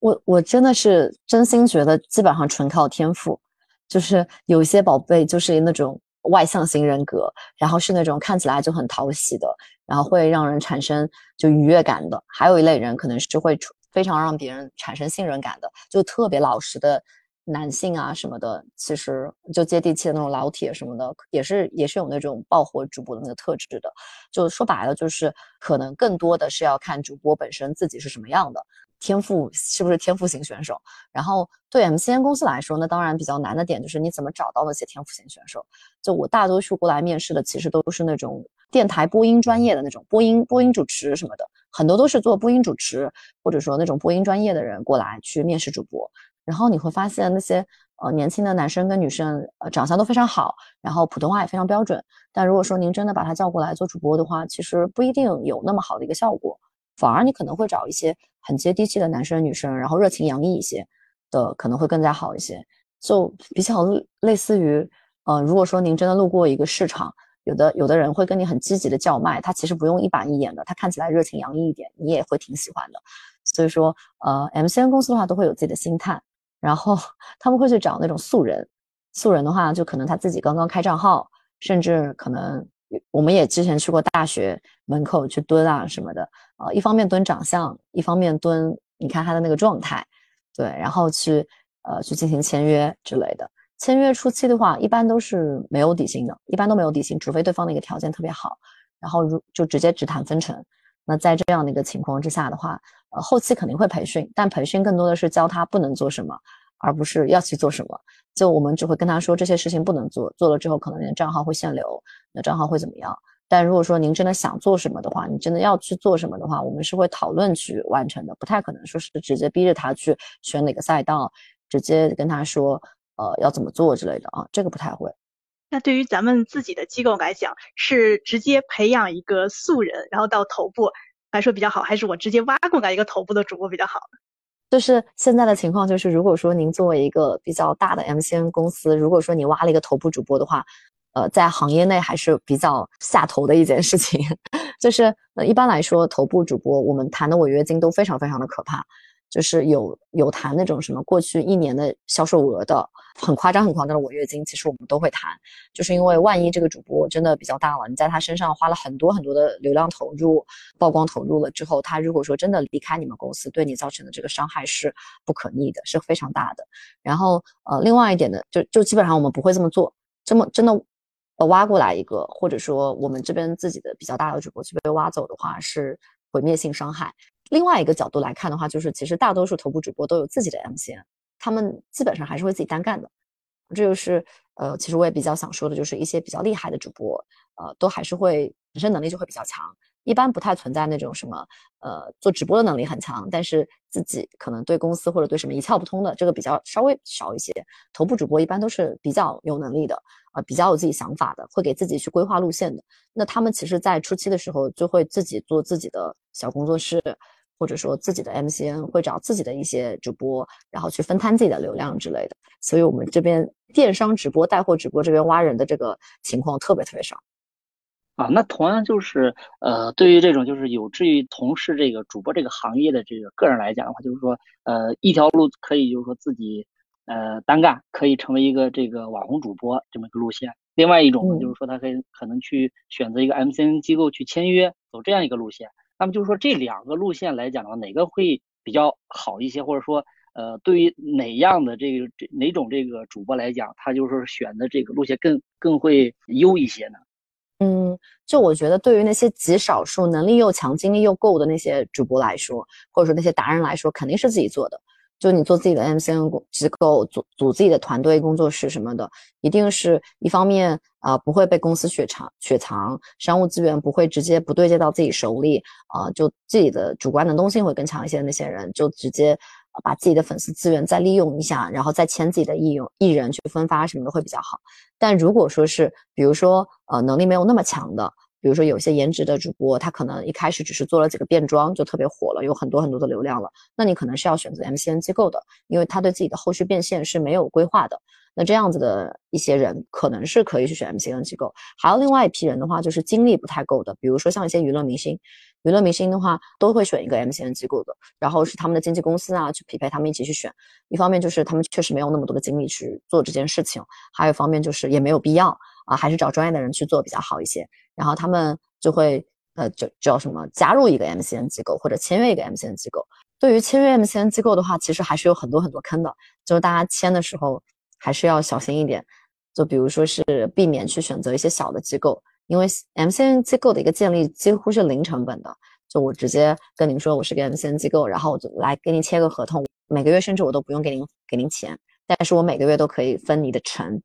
我我真的是真心觉得，基本上纯靠天赋。就是有一些宝贝就是那种外向型人格，然后是那种看起来就很讨喜的，然后会让人产生就愉悦感的。还有一类人可能是会非常让别人产生信任感的，就特别老实的。男性啊什么的，其实就接地气的那种老铁什么的，也是也是有那种爆火主播的那个特质的。就说白了，就是可能更多的是要看主播本身自己是什么样的天赋，是不是天赋型选手。然后对 MCN 公司来说，那当然比较难的点就是你怎么找到那些天赋型选手。就我大多数过来面试的，其实都是那种电台播音专业的那种播音播音主持什么的，很多都是做播音主持或者说那种播音专业的人过来去面试主播。然后你会发现那些呃年轻的男生跟女生呃长相都非常好，然后普通话也非常标准。但如果说您真的把他叫过来做主播的话，其实不一定有那么好的一个效果，反而你可能会找一些很接地气的男生女生，然后热情洋溢一些的，可能会更加好一些。就比较类似于呃，如果说您真的路过一个市场，有的有的人会跟你很积极的叫卖，他其实不用一板一眼的，他看起来热情洋溢一点，你也会挺喜欢的。所以说呃，MCN 公司的话都会有自己的心态。然后他们会去找那种素人，素人的话就可能他自己刚刚开账号，甚至可能我们也之前去过大学门口去蹲啊什么的，呃，一方面蹲长相，一方面蹲你看他的那个状态，对，然后去呃去进行签约之类的。签约初期的话，一般都是没有底薪的，一般都没有底薪，除非对方的一个条件特别好，然后如就直接只谈分成。那在这样的一个情况之下的话，呃，后期肯定会培训，但培训更多的是教他不能做什么，而不是要去做什么。就我们只会跟他说这些事情不能做，做了之后可能你的账号会限流，那账号会怎么样？但如果说您真的想做什么的话，你真的要去做什么的话，我们是会讨论去完成的，不太可能说是直接逼着他去选哪个赛道，直接跟他说，呃，要怎么做之类的啊，这个不太会。那对于咱们自己的机构来讲，是直接培养一个素人，然后到头部来说比较好，还是我直接挖过来一个头部的主播比较好？就是现在的情况，就是如果说您作为一个比较大的 MCN 公司，如果说你挖了一个头部主播的话，呃，在行业内还是比较下头的一件事情。就是，一般来说，头部主播我们谈的违约金都非常非常的可怕。就是有有谈那种什么过去一年的销售额的很夸张很夸张的违约金，其实我们都会谈，就是因为万一这个主播真的比较大了，你在他身上花了很多很多的流量投入、曝光投入了之后，他如果说真的离开你们公司，对你造成的这个伤害是不可逆的，是非常大的。然后呃，另外一点呢，就就基本上我们不会这么做，这么真的呃挖过来一个，或者说我们这边自己的比较大的主播去被挖走的话，是毁灭性伤害。另外一个角度来看的话，就是其实大多数头部主播都有自己的 MCN，他们基本上还是会自己单干的。这就是呃，其实我也比较想说的，就是一些比较厉害的主播，呃，都还是会本身能力就会比较强。一般不太存在那种什么，呃，做直播的能力很强，但是自己可能对公司或者对什么一窍不通的，这个比较稍微少一些。头部主播一般都是比较有能力的，啊，比较有自己想法的，会给自己去规划路线的。那他们其实，在初期的时候就会自己做自己的小工作室。或者说自己的 MCN 会找自己的一些主播，然后去分摊自己的流量之类的，所以我们这边电商直播、带货直播这边挖人的这个情况特别特别少。啊，那同样就是呃，对于这种就是有志于从事这个主播这个行业的这个个人来讲的话，就是说呃，一条路可以就是说自己呃单干，可以成为一个这个网红主播这么一个路线；另外一种呢，就是说他可以可能去选择一个 MCN 机构去签约，走这样一个路线。那么就是说这两个路线来讲的话，哪个会比较好一些？或者说，呃，对于哪样的这个这哪种这个主播来讲，他就是选的这个路线更更会优一些呢？嗯，就我觉得对于那些极少数能力又强、精力又够的那些主播来说，或者说那些达人来说，肯定是自己做的。就你做自己的 MCN 机构，组组自己的团队、工作室什么的，一定是一方面啊，不会被公司雪藏、雪藏商务资源，不会直接不对接到自己手里啊，就自己的主观能动性会更强一些。那些人就直接把自己的粉丝资源再利用一下，然后再签自己的艺用艺人去分发什么的会比较好。但如果说是，比如说呃，能力没有那么强的。比如说有些颜值的主播，他可能一开始只是做了几个变装就特别火了，有很多很多的流量了。那你可能是要选择 MCN 机构的，因为他对自己的后续变现是没有规划的。那这样子的一些人可能是可以去选 MCN 机构。还有另外一批人的话，就是精力不太够的，比如说像一些娱乐明星，娱乐明星的话都会选一个 MCN 机构的，然后是他们的经纪公司啊去匹配他们一起去选。一方面就是他们确实没有那么多的精力去做这件事情，还有一方面就是也没有必要啊，还是找专业的人去做比较好一些。然后他们就会呃就叫什么加入一个 MCN 机构或者签约一个 MCN 机构。对于签约 MCN 机构的话，其实还是有很多很多坑的，就是大家签的时候还是要小心一点。就比如说是避免去选择一些小的机构，因为 MCN 机构的一个建立几乎是零成本的。就我直接跟您说我是个 MCN 机构，然后我就来给您签个合同，每个月甚至我都不用给您给您钱，但是我每个月都可以分你的成。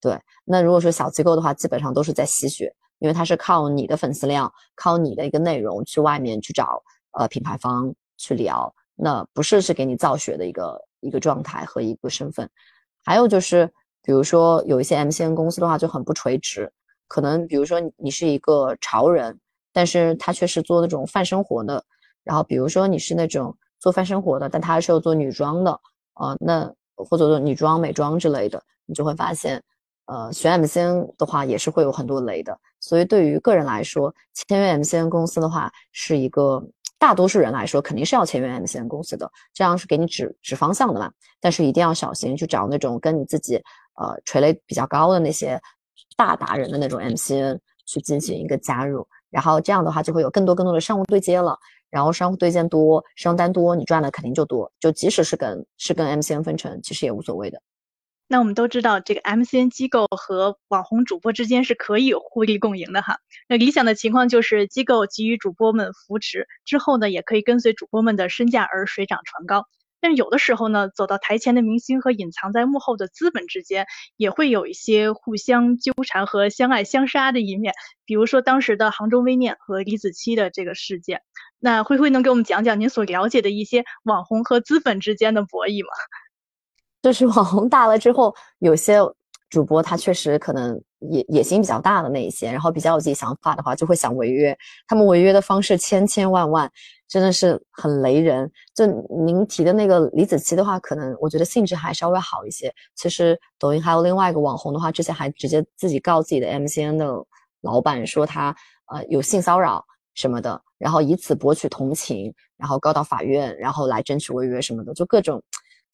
对，那如果说小机构的话，基本上都是在吸血，因为它是靠你的粉丝量，靠你的一个内容去外面去找呃品牌方去聊。那不是是给你造血的一个一个状态和一个身份，还有就是，比如说有一些 MCN 公司的话就很不垂直，可能比如说你是一个潮人，但是他却是做那种泛生活的，然后比如说你是那种做泛生活的，但他是要做女装的啊，那或者说女装美妆之类的，你就会发现，呃，选 MCN 的话也是会有很多雷的，所以对于个人来说，签约 MCN 公司的话是一个。大多数人来说，肯定是要签约 MCN 公司的，这样是给你指指方向的嘛。但是一定要小心，去找那种跟你自己呃垂类比较高的那些大达人的那种 MCN 去进行一个加入，然后这样的话就会有更多更多的商务对接了。然后商务对接多，商单多，你赚的肯定就多。就即使是跟是跟 MCN 分成，其实也无所谓的。那我们都知道，这个 MCN 机构和网红主播之间是可以互利共赢的哈。那理想的情况就是机构给予主播们扶持之后呢，也可以跟随主播们的身价而水涨船高。但有的时候呢，走到台前的明星和隐藏在幕后的资本之间，也会有一些互相纠缠和相爱相杀的一面。比如说当时的杭州微念和李子柒的这个事件。那辉辉能给我们讲讲您所了解的一些网红和资本之间的博弈吗？就是网红大了之后，有些主播他确实可能野野心比较大的那一些，然后比较有自己想法的话，就会想违约。他们违约的方式千千万万，真的是很雷人。就您提的那个李子柒的话，可能我觉得性质还稍微好一些。其实抖音还有另外一个网红的话，之前还直接自己告自己的 MCN 的老板说他呃有性骚扰什么的，然后以此博取同情，然后告到法院，然后来争取违约什么的，就各种。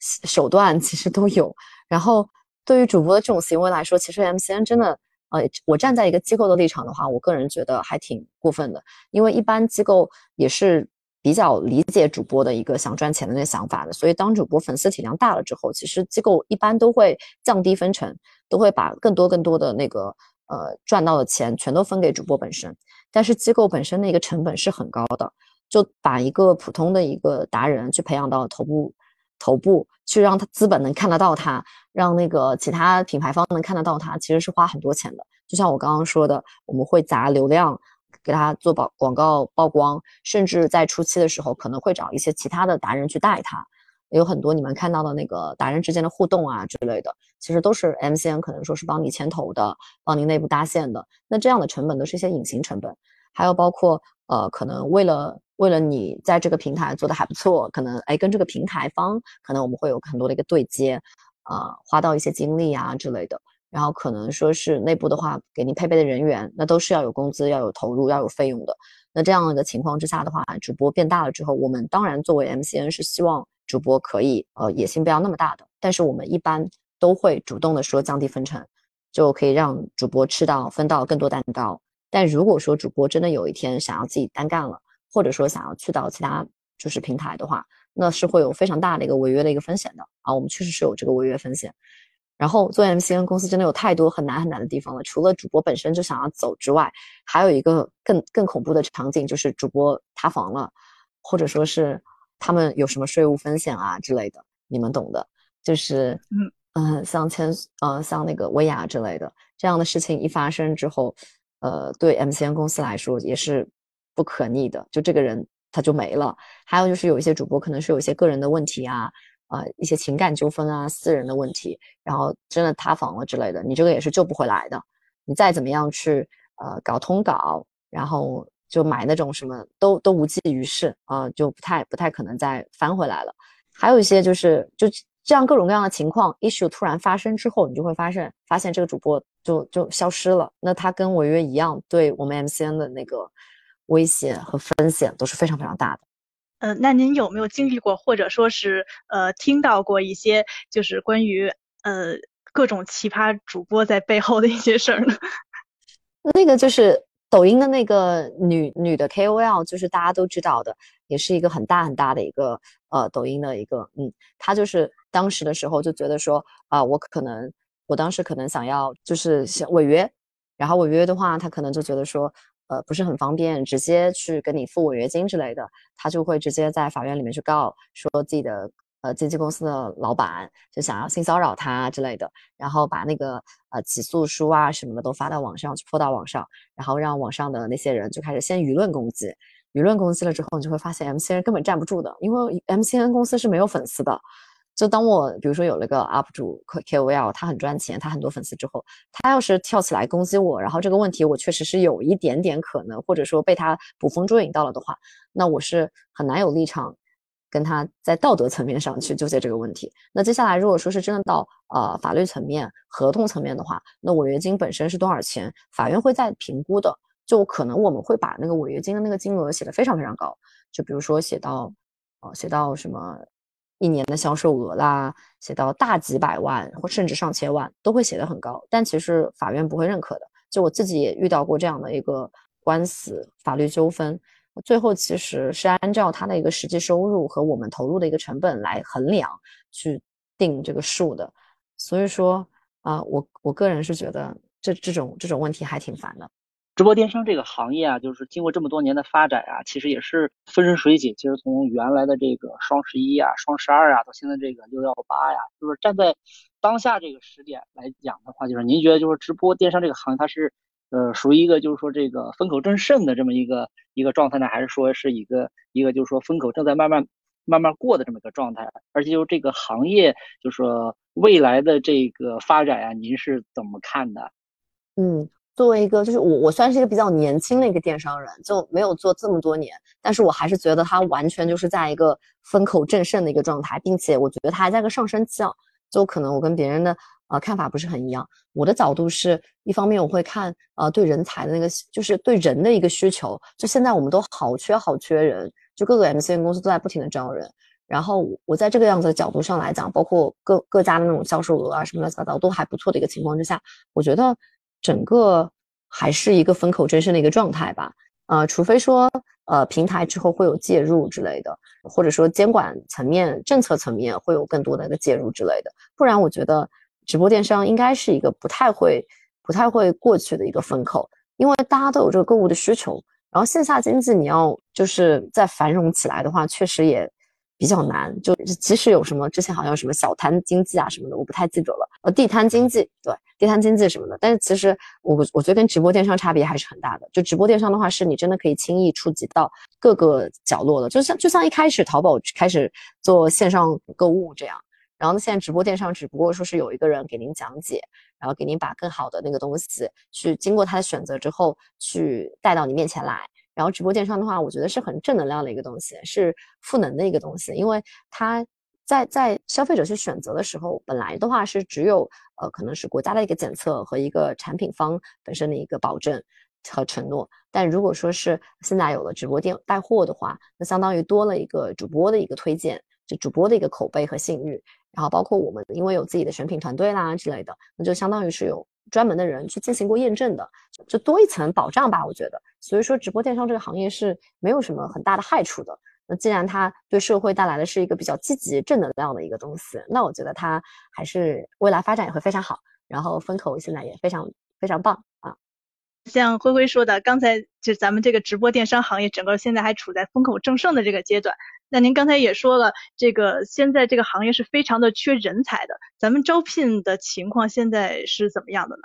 手段其实都有，然后对于主播的这种行为来说，其实 MCN 真的，呃，我站在一个机构的立场的话，我个人觉得还挺过分的，因为一般机构也是比较理解主播的一个想赚钱的那个想法的，所以当主播粉丝体量大了之后，其实机构一般都会降低分成，都会把更多更多的那个呃赚到的钱全都分给主播本身，但是机构本身的一个成本是很高的，就把一个普通的一个达人去培养到头部。头部去让他资本能看得到他，让那个其他品牌方能看得到他，其实是花很多钱的。就像我刚刚说的，我们会砸流量给他做广广告曝光，甚至在初期的时候可能会找一些其他的达人去带他。有很多你们看到的那个达人之间的互动啊之类的，其实都是 MCN 可能说是帮你牵头的，帮你内部搭线的。那这样的成本都是一些隐形成本，还有包括呃，可能为了。为了你在这个平台做的还不错，可能哎跟这个平台方可能我们会有很多的一个对接，啊花到一些精力啊之类的，然后可能说是内部的话给您配备的人员，那都是要有工资、要有投入、要有费用的。那这样的情况之下的话，主播变大了之后，我们当然作为 MCN 是希望主播可以呃野心不要那么大的，但是我们一般都会主动的说降低分成，就可以让主播吃到分到更多蛋糕。但如果说主播真的有一天想要自己单干了，或者说想要去到其他就是平台的话，那是会有非常大的一个违约的一个风险的啊。我们确实是有这个违约风险。然后做 MCN 公司真的有太多很难很难的地方了，除了主播本身就想要走之外，还有一个更更恐怖的场景就是主播塌房了，或者说是他们有什么税务风险啊之类的，你们懂的。就是嗯嗯，像千呃像那个薇娅之类的这样的事情一发生之后，呃，对 MCN 公司来说也是。不可逆的，就这个人他就没了。还有就是有一些主播可能是有一些个人的问题啊，啊一些情感纠纷啊，私人的问题，然后真的塌房了之类的，你这个也是救不回来的。你再怎么样去呃搞通稿，然后就买那种什么都都无济于事啊，就不太不太可能再翻回来了。还有一些就是就这样各种各样的情况 issue 突然发生之后，你就会发现发现这个主播就就消失了。那他跟违约一样，对我们 MCN 的那个威胁和风险都是非常非常大的。呃，那您有没有经历过，或者说是呃听到过一些就是关于呃各种奇葩主播在背后的一些事儿呢？那个就是抖音的那个女女的 KOL，就是大家都知道的，也是一个很大很大的一个呃抖音的一个嗯，她就是当时的时候就觉得说啊，我可能我当时可能想要就是想违约，然后违约的话，他可能就觉得说呃不是很方便，直接去跟你付违约金之类的，他就会直接在法院里面去告说自己的。呃，经纪公司的老板就想要性骚扰他之类的，然后把那个呃起诉书啊什么的都发到网上去，泼到网上，然后让网上的那些人就开始先舆论攻击，舆论攻击了之后，你就会发现 MCN 根本站不住的，因为 MCN 公司是没有粉丝的。就当我比如说有了个 UP 主 KOL，他很赚钱，他很多粉丝之后，他要是跳起来攻击我，然后这个问题我确实是有一点点可能，或者说被他捕风捉影到了的话，那我是很难有立场。跟他在道德层面上去纠结这个问题。那接下来，如果说是真的到呃法律层面、合同层面的话，那违约金本身是多少钱？法院会在评估的。就可能我们会把那个违约金的那个金额写的非常非常高，就比如说写到呃写到什么一年的销售额啦，写到大几百万或甚至上千万都会写的很高。但其实法院不会认可的。就我自己也遇到过这样的一个官司法律纠纷。最后其实是按照他的一个实际收入和我们投入的一个成本来衡量去定这个数的，所以说啊，我我个人是觉得这这种这种问题还挺烦的。直播电商这个行业啊，就是经过这么多年的发展啊，其实也是风生水起。其实从原来的这个双十一啊、双十二啊，到现在这个六幺八呀，就是站在当下这个时点来讲的话，就是您觉得就是直播电商这个行业它是？呃，属于一个就是说这个风口正盛的这么一个一个状态呢，还是说是一个一个就是说风口正在慢慢慢慢过的这么一个状态？而且就是这个行业，就是说未来的这个发展呀，您是怎么看的？嗯，作为一个就是我我算是一个比较年轻的一个电商人，就没有做这么多年，但是我还是觉得它完全就是在一个风口正盛的一个状态，并且我觉得它还在个上升期啊，就可能我跟别人的。呃，看法不是很一样。我的角度是一方面，我会看呃对人才的那个，就是对人的一个需求。就现在我们都好缺好缺人，就各个 MCN 公司都在不停的招人。然后我在这个样子的角度上来讲，包括各各家的那种销售额啊什么乱七八糟都还不错的一个情况之下，我觉得整个还是一个风口正盛的一个状态吧。呃，除非说呃平台之后会有介入之类的，或者说监管层面、政策层面会有更多的一个介入之类的，不然我觉得。直播电商应该是一个不太会、不太会过去的一个风口，因为大家都有这个购物的需求。然后线下经济你要就是在繁荣起来的话，确实也比较难。就即使有什么之前好像什么小摊经济啊什么的，我不太记得了。呃，地摊经济，对，地摊经济什么的。但是其实我我觉得跟直播电商差别还是很大的。就直播电商的话，是你真的可以轻易触及到各个角落的，就像就像一开始淘宝开始做线上购物这样。然后呢，现在直播电商只不过说是有一个人给您讲解，然后给您把更好的那个东西去经过他的选择之后去带到你面前来。然后直播电商的话，我觉得是很正能量的一个东西，是赋能的一个东西，因为它在在消费者去选择的时候，本来的话是只有呃可能是国家的一个检测和一个产品方本身的一个保证和承诺。但如果说是现在有了直播店带货的话，那相当于多了一个主播的一个推荐，就主播的一个口碑和信誉。然后包括我们，因为有自己的选品团队啦之类的，那就相当于是有专门的人去进行过验证的，就多一层保障吧，我觉得。所以说，直播电商这个行业是没有什么很大的害处的。那既然它对社会带来的是一个比较积极正能量的一个东西，那我觉得它还是未来发展也会非常好。然后风口现在也非常非常棒啊。像灰灰说的，刚才就咱们这个直播电商行业，整个现在还处在风口正盛的这个阶段。那您刚才也说了，这个现在这个行业是非常的缺人才的，咱们招聘的情况现在是怎么样的呢？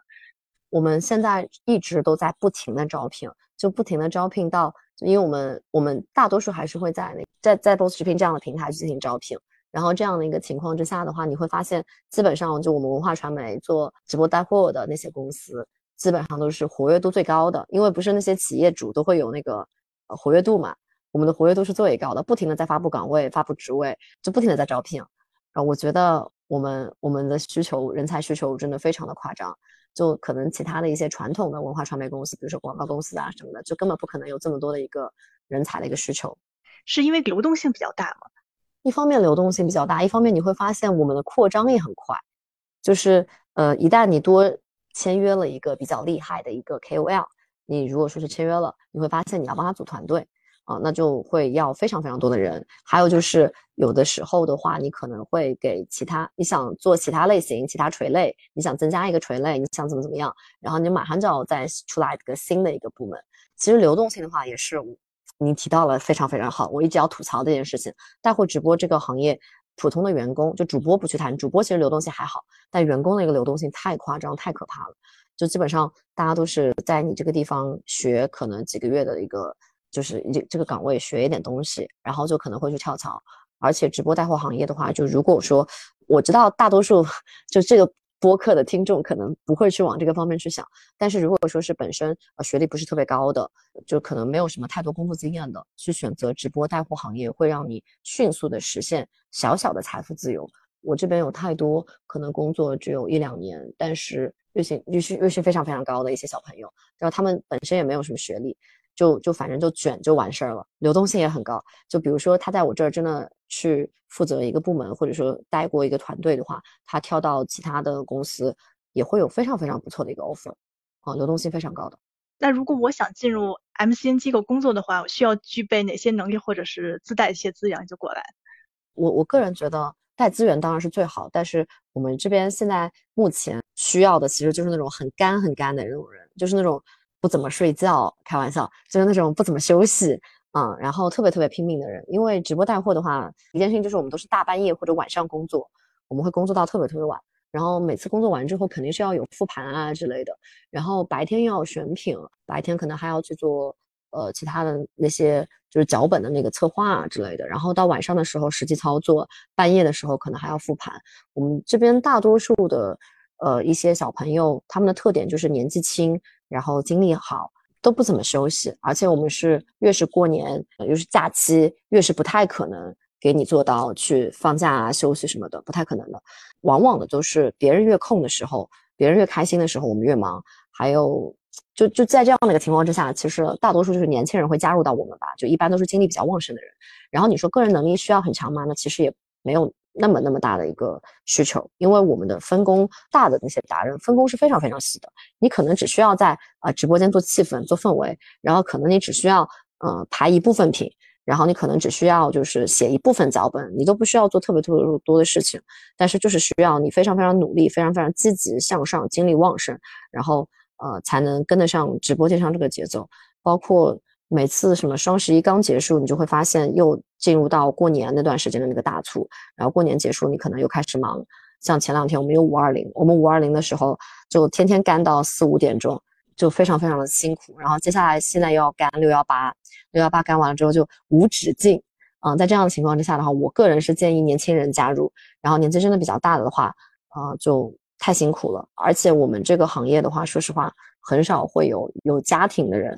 我们现在一直都在不停的招聘，就不停的招聘到，因为我们我们大多数还是会在那在在 Boss 直聘这样的平台进行招聘。然后这样的一个情况之下的话，你会发现，基本上就我们文化传媒做直播带货的那些公司。基本上都是活跃度最高的，因为不是那些企业主都会有那个呃活跃度嘛，我们的活跃度是最高的，不停的在发布岗位、发布职位，就不停的在招聘。啊，我觉得我们我们的需求人才需求真的非常的夸张，就可能其他的一些传统的文化传媒公司，比如说广告公司啊什么的，就根本不可能有这么多的一个人才的一个需求，是因为流动性比较大吗？一方面流动性比较大，一方面你会发现我们的扩张也很快，就是呃，一旦你多签约了一个比较厉害的一个 KOL，你如果说是签约了，你会发现你要帮他组团队啊，那就会要非常非常多的人。还有就是有的时候的话，你可能会给其他你想做其他类型、其他垂类，你想增加一个垂类，你想怎么怎么样，然后你马上就要再出来一个新的一个部门。其实流动性的话也是。你提到了非常非常好，我一直要吐槽这件事情。带货直播这个行业，普通的员工就主播不去谈，主播其实流动性还好，但员工的一个流动性太夸张、太可怕了。就基本上大家都是在你这个地方学，可能几个月的一个，就是这这个岗位学一点东西，然后就可能会去跳槽。而且直播带货行业的话，就如果说我知道大多数 就这个。播客的听众可能不会去往这个方面去想，但是如果说是本身呃学历不是特别高的，就可能没有什么太多工作经验的，去选择直播带货行业，会让你迅速的实现小小的财富自由。我这边有太多可能工作只有一两年，但是月薪月薪月薪非常非常高的一些小朋友，然后他们本身也没有什么学历。就就反正就卷就完事儿了，流动性也很高。就比如说他在我这儿真的去负责一个部门，或者说带过一个团队的话，他跳到其他的公司也会有非常非常不错的一个 offer，啊，流动性非常高的。那如果我想进入 MCN 机构工作的话，我需要具备哪些能力，或者是自带一些资源就过来？我我个人觉得带资源当然是最好，但是我们这边现在目前需要的其实就是那种很干很干的那种人，就是那种。不怎么睡觉，开玩笑，就是那种不怎么休息，嗯，然后特别特别拼命的人。因为直播带货的话，一件事情就是我们都是大半夜或者晚上工作，我们会工作到特别特别晚，然后每次工作完之后肯定是要有复盘啊之类的，然后白天要选品，白天可能还要去做呃其他的那些就是脚本的那个策划啊之类的，然后到晚上的时候实际操作，半夜的时候可能还要复盘。我们这边大多数的呃一些小朋友，他们的特点就是年纪轻。然后精力好，都不怎么休息，而且我们是越是过年，又是假期，越是不太可能给你做到去放假啊、休息什么的，不太可能的。往往的都是别人越空的时候，别人越开心的时候，我们越忙。还有，就就在这样的一个情况之下，其实大多数就是年轻人会加入到我们吧，就一般都是精力比较旺盛的人。然后你说个人能力需要很强吗？那其实也没有。那么那么大的一个需求，因为我们的分工大的那些达人分工是非常非常细的，你可能只需要在啊直播间做气氛、做氛围，然后可能你只需要呃排一部分品，然后你可能只需要就是写一部分脚本，你都不需要做特别特别多的事情，但是就是需要你非常非常努力、非常非常积极向上、精力旺盛，然后呃才能跟得上直播间上这个节奏，包括。每次什么双十一刚结束，你就会发现又进入到过年那段时间的那个大促，然后过年结束，你可能又开始忙。像前两天我们有五二零，我们五二零的时候就天天干到四五点钟，就非常非常的辛苦。然后接下来现在又要干六幺八，六幺八干完了之后就无止境。嗯，在这样的情况之下的话，我个人是建议年轻人加入，然后年纪真的比较大的话，啊，就太辛苦了。而且我们这个行业的话，说实话。很少会有有家庭的人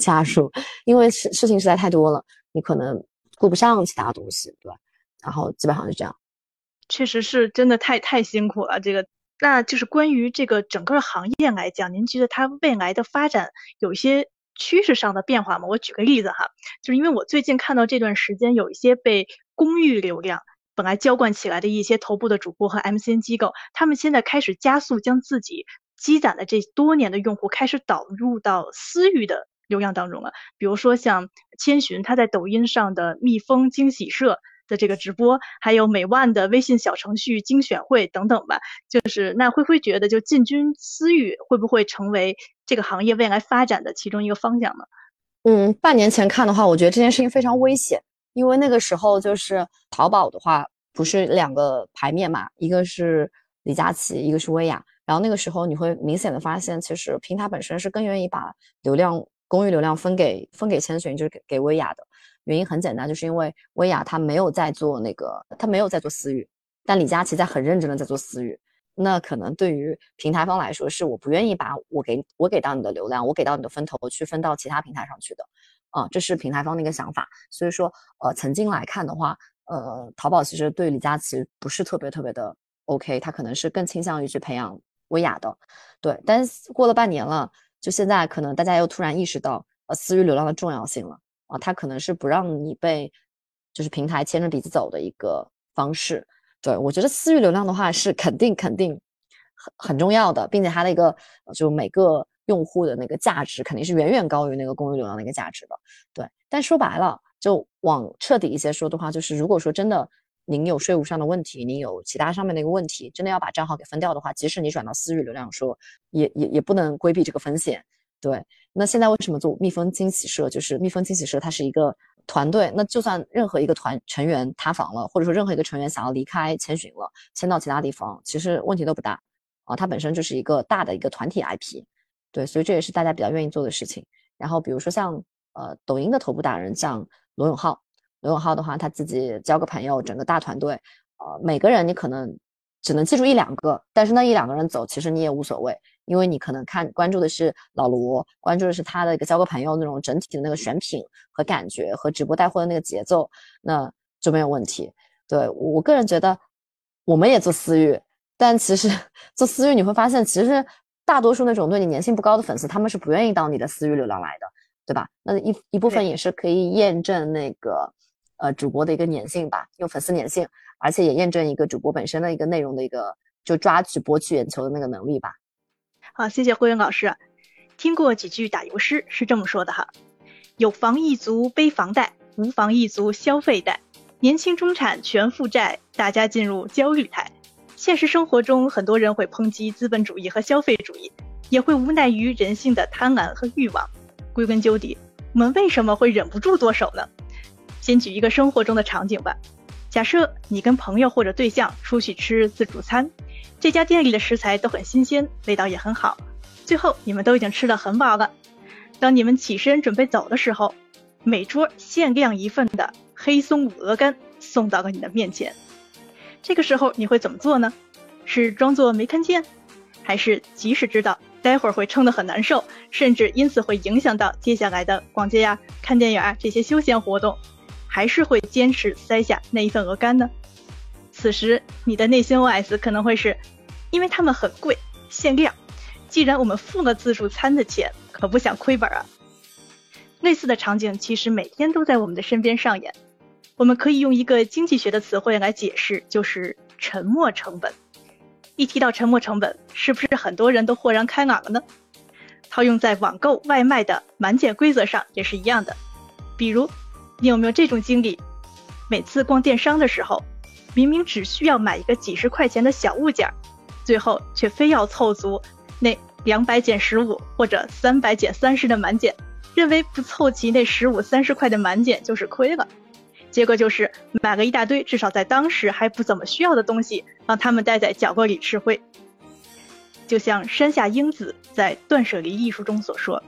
加入，因为事事情实在太多了，你可能顾不上其他东西，对吧？然后基本上是这样。确实是真的太太辛苦了。这个，那就是关于这个整个行业来讲，您觉得它未来的发展有一些趋势上的变化吗？我举个例子哈，就是因为我最近看到这段时间有一些被公域流量本来浇灌起来的一些头部的主播和 MCN 机构，他们现在开始加速将自己。积攒的这多年的用户开始导入到私域的流量当中了，比如说像千寻他在抖音上的蜜蜂惊喜社的这个直播，还有美万的微信小程序精选会等等吧。就是那灰灰觉得，就进军私域会不会成为这个行业未来发展的其中一个方向呢？嗯，半年前看的话，我觉得这件事情非常危险，因为那个时候就是淘宝的话不是两个牌面嘛，一个是李佳琦，一个是薇娅。然后那个时候你会明显的发现，其实平台本身是更愿意把流量公域流量分给分给千寻，就是给给薇娅的原因很简单，就是因为薇娅她没有在做那个，她没有在做私域，但李佳琦在很认真的在做私域。那可能对于平台方来说，是我不愿意把我给我给到你的流量，我给到你的分头去分到其他平台上去的，啊，这是平台方的一个想法。所以说，呃，曾经来看的话，呃，淘宝其实对李佳琦不是特别特别的 OK，他可能是更倾向于去培养薇娅的，对。但是过了半年了，就现在可能大家又突然意识到呃私域流量的重要性了啊，他可能是不让你被就是平台牵着鼻子走的一个方式。对我觉得私域流量的话是肯定肯定很很重要的，并且它的一个就每个用户的那个价值肯定是远远高于那个公域流量的一个价值的。对，但说白了。就往彻底一些说的话，就是如果说真的您有税务上的问题，您有其他上面的一个问题，真的要把账号给分掉的话，即使你转到私域流量，说也也也不能规避这个风险。对，那现在为什么做蜜蜂惊喜社？就是蜜蜂惊喜社它是一个团队，那就算任何一个团成员塌房了，或者说任何一个成员想要离开千寻了，迁到其他地方，其实问题都不大啊。它本身就是一个大的一个团体 IP，对，所以这也是大家比较愿意做的事情。然后比如说像呃抖音的头部达人，像罗永浩，罗永浩的话，他自己交个朋友，整个大团队，呃，每个人你可能只能记住一两个，但是那一两个人走，其实你也无所谓，因为你可能看关注的是老罗，关注的是他的一个交个朋友那种整体的那个选品和感觉和直播带货的那个节奏，那就没有问题。对我个人觉得，我们也做私域，但其实 做私域你会发现，其实大多数那种对你粘性不高的粉丝，他们是不愿意到你的私域流量来的。对吧？那一一部分也是可以验证那个呃主播的一个粘性吧，用粉丝粘性，而且也验证一个主播本身的一个内容的一个就抓取博取眼球的那个能力吧。好，谢谢慧云老师。听过几句打油诗是这么说的哈：有房一族背房贷，无房一族消费贷，年轻中产全负债，大家进入焦虑态。现实生活中，很多人会抨击资本主义和消费主义，也会无奈于人性的贪婪和欲望。归根究底，我们为什么会忍不住剁手呢？先举一个生活中的场景吧。假设你跟朋友或者对象出去吃自助餐，这家店里的食材都很新鲜，味道也很好。最后你们都已经吃得很饱了。当你们起身准备走的时候，每桌限量一份的黑松露鹅肝送到了你的面前。这个时候你会怎么做呢？是装作没看见，还是即使知道？待会儿会撑得很难受，甚至因此会影响到接下来的逛街呀、看电影啊这些休闲活动，还是会坚持塞下那一份鹅肝呢？此时你的内心 OS 可能会是：因为它们很贵，限量。既然我们付了自助餐的钱，可不想亏本啊。类似的场景其实每天都在我们的身边上演。我们可以用一个经济学的词汇来解释，就是沉没成本。一提到沉没成本，是不是很多人都豁然开朗了呢？套用在网购外卖的满减规则上也是一样的。比如，你有没有这种经历？每次逛电商的时候，明明只需要买一个几十块钱的小物件，最后却非要凑足那两百减十五或者三百减三十的满减，认为不凑齐那十五三十块的满减就是亏了。结果就是买了一大堆，至少在当时还不怎么需要的东西，让他们待在角落里吃灰。就像山下英子在《断舍离》艺术中所说：“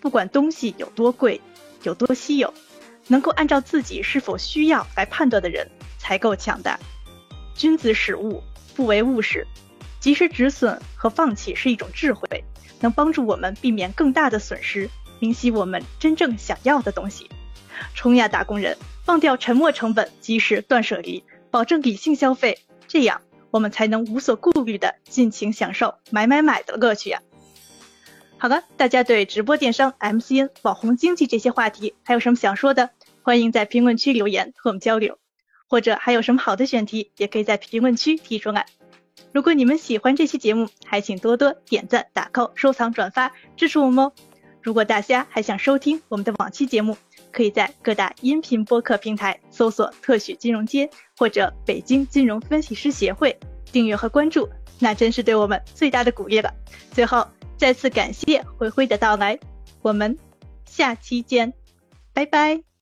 不管东西有多贵，有多稀有，能够按照自己是否需要来判断的人才够强大。君子使物不为物使，及时止损和放弃是一种智慧，能帮助我们避免更大的损失，明晰我们真正想要的东西。”冲呀，打工人！放掉沉没成本，及时断舍离，保证理性消费，这样我们才能无所顾虑的尽情享受买买买的乐趣呀。好了，大家对直播电商、MCN、网红经济这些话题还有什么想说的？欢迎在评论区留言和我们交流，或者还有什么好的选题，也可以在评论区提出来。如果你们喜欢这期节目，还请多多点赞、打 call、收藏、转发支持我们哦。如果大家还想收听我们的往期节目，可以在各大音频播客平台搜索“特许金融街”或者“北京金融分析师协会”，订阅和关注，那真是对我们最大的鼓励了。最后，再次感谢灰灰的到来，我们下期见，拜拜。